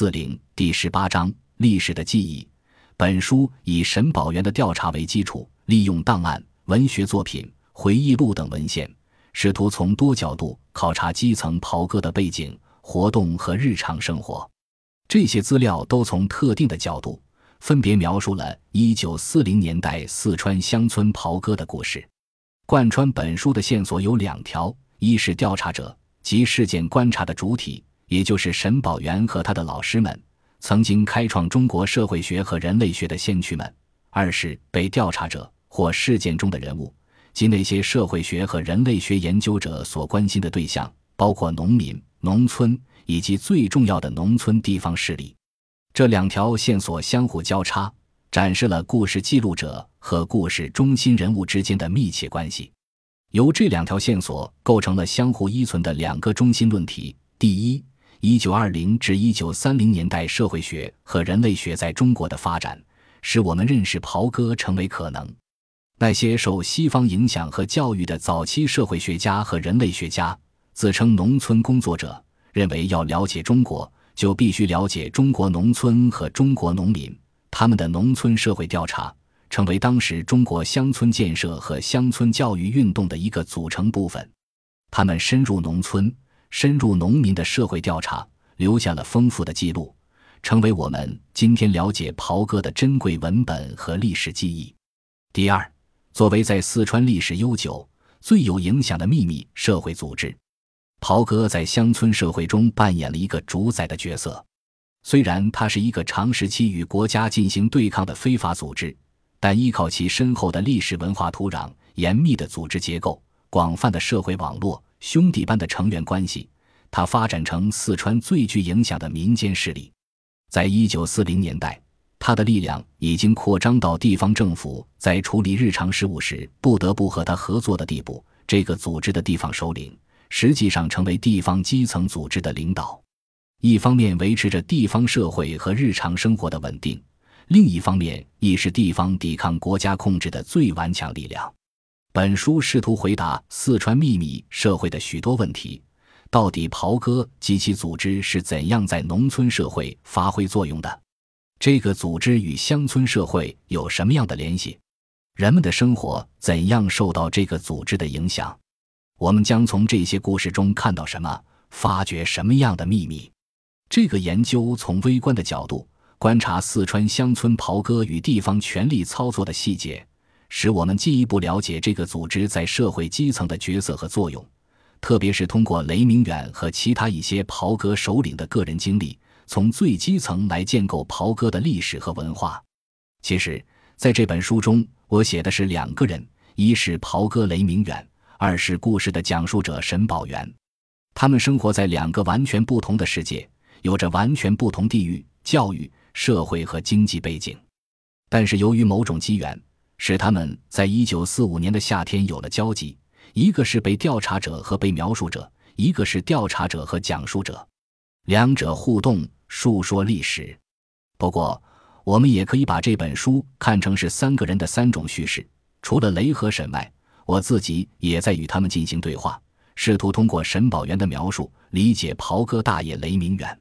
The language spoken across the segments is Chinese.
四零第十八章历史的记忆。本书以沈宝元的调查为基础，利用档案、文学作品、回忆录等文献，试图从多角度考察基层袍哥的背景、活动和日常生活。这些资料都从特定的角度，分别描述了一九四零年代四川乡村袍哥的故事。贯穿本书的线索有两条：一是调查者及事件观察的主体。也就是沈宝元和他的老师们，曾经开创中国社会学和人类学的先驱们；二是被调查者或事件中的人物，及那些社会学和人类学研究者所关心的对象，包括农民、农村以及最重要的农村地方势力。这两条线索相互交叉，展示了故事记录者和故事中心人物之间的密切关系。由这两条线索构成了相互依存的两个中心论题：第一。一九二零至一九三零年代，社会学和人类学在中国的发展，使我们认识袍哥成为可能。那些受西方影响和教育的早期社会学家和人类学家，自称农村工作者，认为要了解中国，就必须了解中国农村和中国农民。他们的农村社会调查，成为当时中国乡村建设和乡村教育运动的一个组成部分。他们深入农村。深入农民的社会调查，留下了丰富的记录，成为我们今天了解袍哥的珍贵文本和历史记忆。第二，作为在四川历史悠久、最有影响的秘密社会组织，袍哥在乡村社会中扮演了一个主宰的角色。虽然它是一个长时期与国家进行对抗的非法组织，但依靠其深厚的历史文化土壤、严密的组织结构、广泛的社会网络。兄弟般的成员关系，它发展成四川最具影响的民间势力。在一九四零年代，它的力量已经扩张到地方政府在处理日常事务时不得不和他合作的地步。这个组织的地方首领实际上成为地方基层组织的领导，一方面维持着地方社会和日常生活的稳定，另一方面亦是地方抵抗国家控制的最顽强力量。本书试图回答四川秘密社会的许多问题：到底袍哥及其组织是怎样在农村社会发挥作用的？这个组织与乡村社会有什么样的联系？人们的生活怎样受到这个组织的影响？我们将从这些故事中看到什么？发掘什么样的秘密？这个研究从微观的角度观察四川乡村袍哥与地方权力操作的细节。使我们进一步了解这个组织在社会基层的角色和作用，特别是通过雷明远和其他一些袍哥首领的个人经历，从最基层来建构袍哥的历史和文化。其实，在这本书中，我写的是两个人：一是袍哥雷明远，二是故事的讲述者沈宝元。他们生活在两个完全不同的世界，有着完全不同地域、教育、社会和经济背景，但是由于某种机缘。使他们在一九四五年的夏天有了交集，一个是被调查者和被描述者，一个是调查者和讲述者，两者互动述说历史。不过，我们也可以把这本书看成是三个人的三种叙事。除了雷和沈外，我自己也在与他们进行对话，试图通过沈宝元的描述理解袍哥大爷雷明远。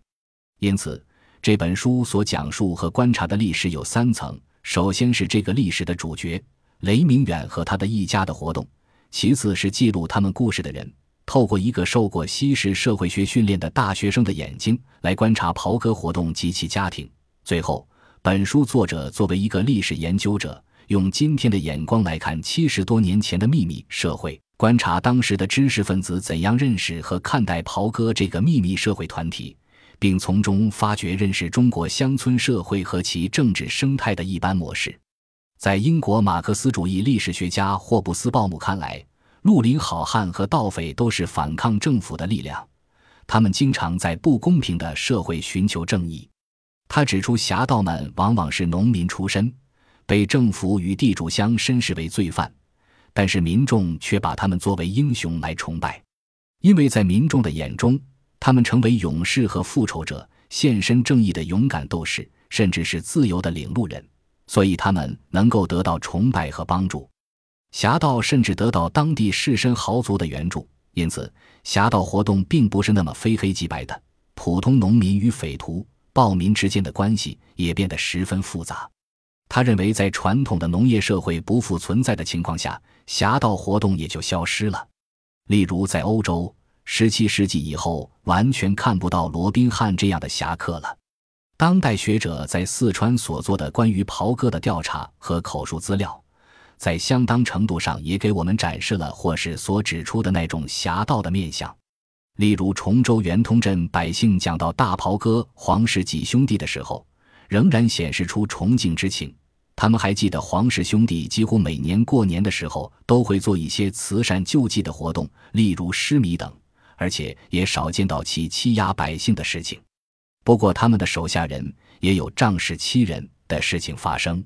因此，这本书所讲述和观察的历史有三层。首先是这个历史的主角雷明远和他的一家的活动，其次是记录他们故事的人，透过一个受过西式社会学训练的大学生的眼睛来观察袍哥活动及其家庭。最后，本书作者作为一个历史研究者，用今天的眼光来看七十多年前的秘密社会，观察当时的知识分子怎样认识和看待袍哥这个秘密社会团体。并从中发掘认识中国乡村社会和其政治生态的一般模式。在英国马克思主义历史学家霍布斯鲍姆看来，绿林好汉和盗匪都是反抗政府的力量，他们经常在不公平的社会寻求正义。他指出，侠盗们往往是农民出身，被政府与地主乡绅视为罪犯，但是民众却把他们作为英雄来崇拜，因为在民众的眼中。他们成为勇士和复仇者，献身正义的勇敢斗士，甚至是自由的领路人，所以他们能够得到崇拜和帮助。侠盗甚至得到当地士绅豪族的援助，因此侠盗活动并不是那么非黑即白的。普通农民与匪徒、暴民之间的关系也变得十分复杂。他认为，在传统的农业社会不复存在的情况下，侠盗活动也就消失了。例如，在欧洲，十七世纪以后，完全看不到罗宾汉这样的侠客了。当代学者在四川所做的关于袍哥的调查和口述资料，在相当程度上也给我们展示了或是所指出的那种侠盗的面相。例如，崇州圆通镇百姓讲到大袍哥黄氏几兄弟的时候，仍然显示出崇敬之情。他们还记得黄氏兄弟几乎每年过年的时候都会做一些慈善救济的活动，例如施米等，而且也少见到其欺压百姓的事情。不过，他们的手下人也有仗势欺人的事情发生。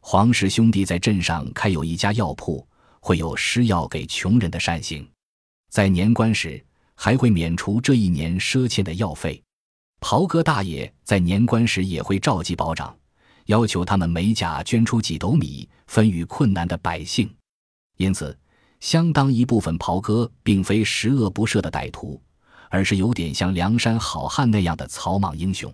黄氏兄弟在镇上开有一家药铺，会有施药给穷人的善行，在年关时还会免除这一年赊欠的药费。袍哥大爷在年关时也会召集保长。要求他们每甲捐出几斗米分予困难的百姓，因此，相当一部分袍哥并非十恶不赦的歹徒，而是有点像梁山好汉那样的草莽英雄，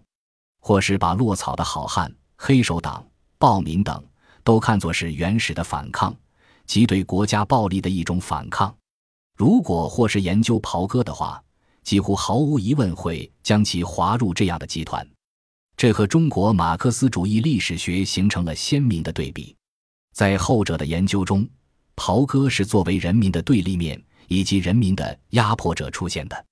或是把落草的好汉、黑手党、暴民等都看作是原始的反抗，即对国家暴力的一种反抗。如果或是研究袍哥的话，几乎毫无疑问会将其划入这样的集团。这和中国马克思主义历史学形成了鲜明的对比。在后者的研究中，袍哥是作为人民的对立面以及人民的压迫者出现的。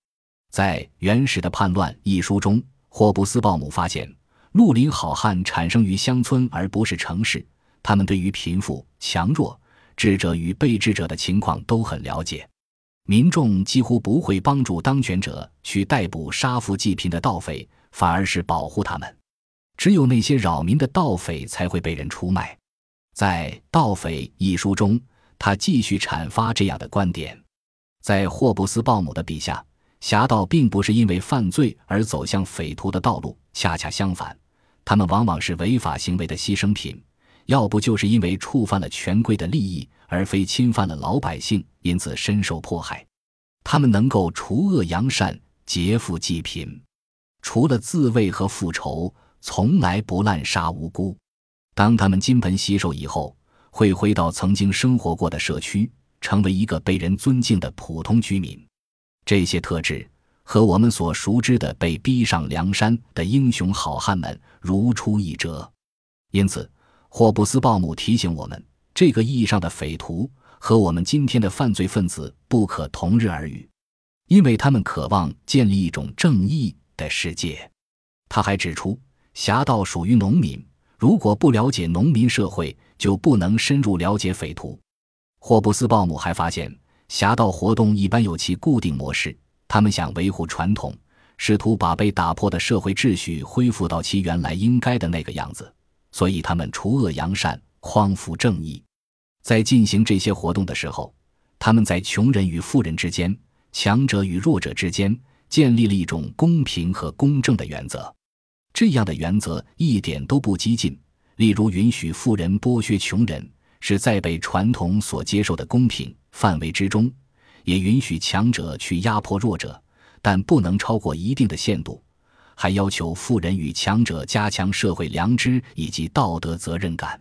在《原始的叛乱》一书中，霍布斯鲍姆发现，绿林好汉产生于乡村而不是城市，他们对于贫富、强弱、智者与被智者的情况都很了解。民众几乎不会帮助当权者去逮捕杀富济贫的盗匪，反而是保护他们。只有那些扰民的盗匪才会被人出卖。在《盗匪》一书中，他继续阐发这样的观点：在霍布斯鲍姆的笔下，侠盗并不是因为犯罪而走向匪徒的道路，恰恰相反，他们往往是违法行为的牺牲品；要不就是因为触犯了权贵的利益，而非侵犯了老百姓，因此深受迫害。他们能够除恶扬善，劫富济贫，除了自卫和复仇。从来不滥杀无辜。当他们金盆洗手以后，会回到曾经生活过的社区，成为一个被人尊敬的普通居民。这些特质和我们所熟知的被逼上梁山的英雄好汉们如出一辙。因此，霍布斯鲍姆提醒我们，这个意义上的匪徒和我们今天的犯罪分子不可同日而语，因为他们渴望建立一种正义的世界。他还指出。侠盗属于农民，如果不了解农民社会，就不能深入了解匪徒。霍布斯鲍姆还发现，侠盗活动一般有其固定模式，他们想维护传统，试图把被打破的社会秩序恢复到其原来应该的那个样子，所以他们除恶扬善，匡扶正义。在进行这些活动的时候，他们在穷人与富人之间、强者与弱者之间建立了一种公平和公正的原则。这样的原则一点都不激进，例如允许富人剥削穷人，是在被传统所接受的公平范围之中；也允许强者去压迫弱者，但不能超过一定的限度。还要求富人与强者加强社会良知以及道德责任感。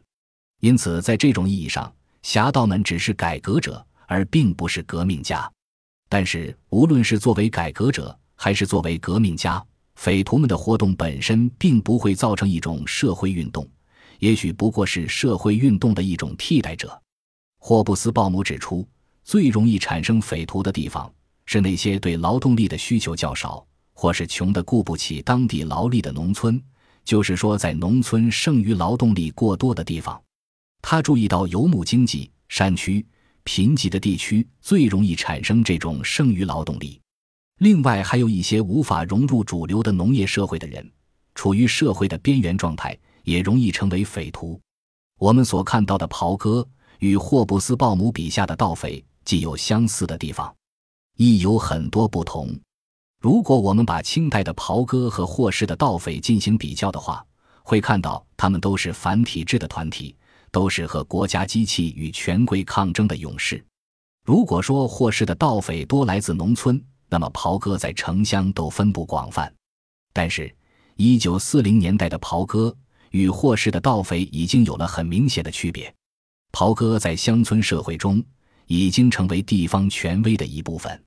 因此，在这种意义上，侠盗们只是改革者，而并不是革命家。但是，无论是作为改革者，还是作为革命家，匪徒们的活动本身并不会造成一种社会运动，也许不过是社会运动的一种替代者。霍布斯鲍姆指出，最容易产生匪徒的地方是那些对劳动力的需求较少，或是穷得雇不起当地劳力的农村，就是说，在农村剩余劳动力过多的地方。他注意到游牧经济、山区、贫瘠的地区最容易产生这种剩余劳动力。另外，还有一些无法融入主流的农业社会的人，处于社会的边缘状态，也容易成为匪徒。我们所看到的袍哥与霍布斯鲍姆笔下的盗匪既有相似的地方，亦有很多不同。如果我们把清代的袍哥和霍氏的盗匪进行比较的话，会看到他们都是反体制的团体，都是和国家机器与权贵抗争的勇士。如果说霍氏的盗匪多来自农村，那么袍哥在城乡都分布广泛，但是一九四零年代的袍哥与霍氏的盗匪已经有了很明显的区别。袍哥在乡村社会中已经成为地方权威的一部分。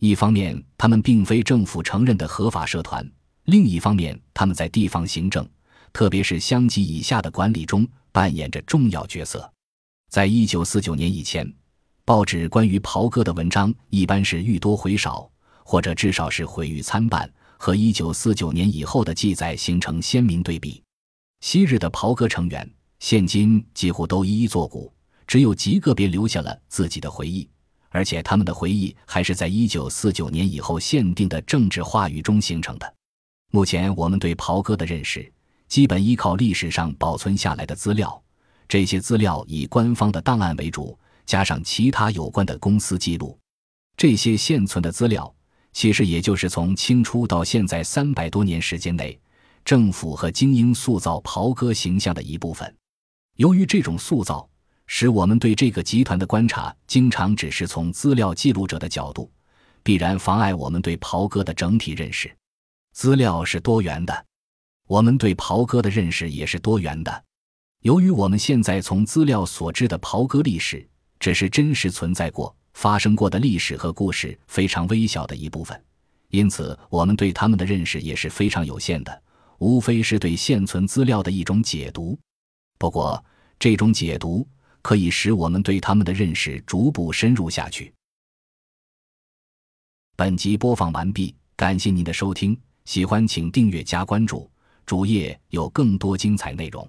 一方面，他们并非政府承认的合法社团；另一方面，他们在地方行政，特别是乡级以下的管理中扮演着重要角色。在一九四九年以前，报纸关于袍哥的文章一般是愈多回少，或者至少是毁誉参半，和一九四九年以后的记载形成鲜明对比。昔日的袍哥成员，现今几乎都一一作古，只有极个别留下了自己的回忆。而且他们的回忆还是在一九四九年以后限定的政治话语中形成的。目前我们对袍哥的认识，基本依靠历史上保存下来的资料，这些资料以官方的档案为主，加上其他有关的公司记录。这些现存的资料，其实也就是从清初到现在三百多年时间内，政府和精英塑造袍哥形象的一部分。由于这种塑造，使我们对这个集团的观察经常只是从资料记录者的角度，必然妨碍我们对袍哥的整体认识。资料是多元的，我们对袍哥的认识也是多元的。由于我们现在从资料所知的袍哥历史，只是真实存在过、发生过的历史和故事非常微小的一部分，因此我们对他们的认识也是非常有限的，无非是对现存资料的一种解读。不过，这种解读。可以使我们对他们的认识逐步深入下去。本集播放完毕，感谢您的收听，喜欢请订阅加关注，主页有更多精彩内容。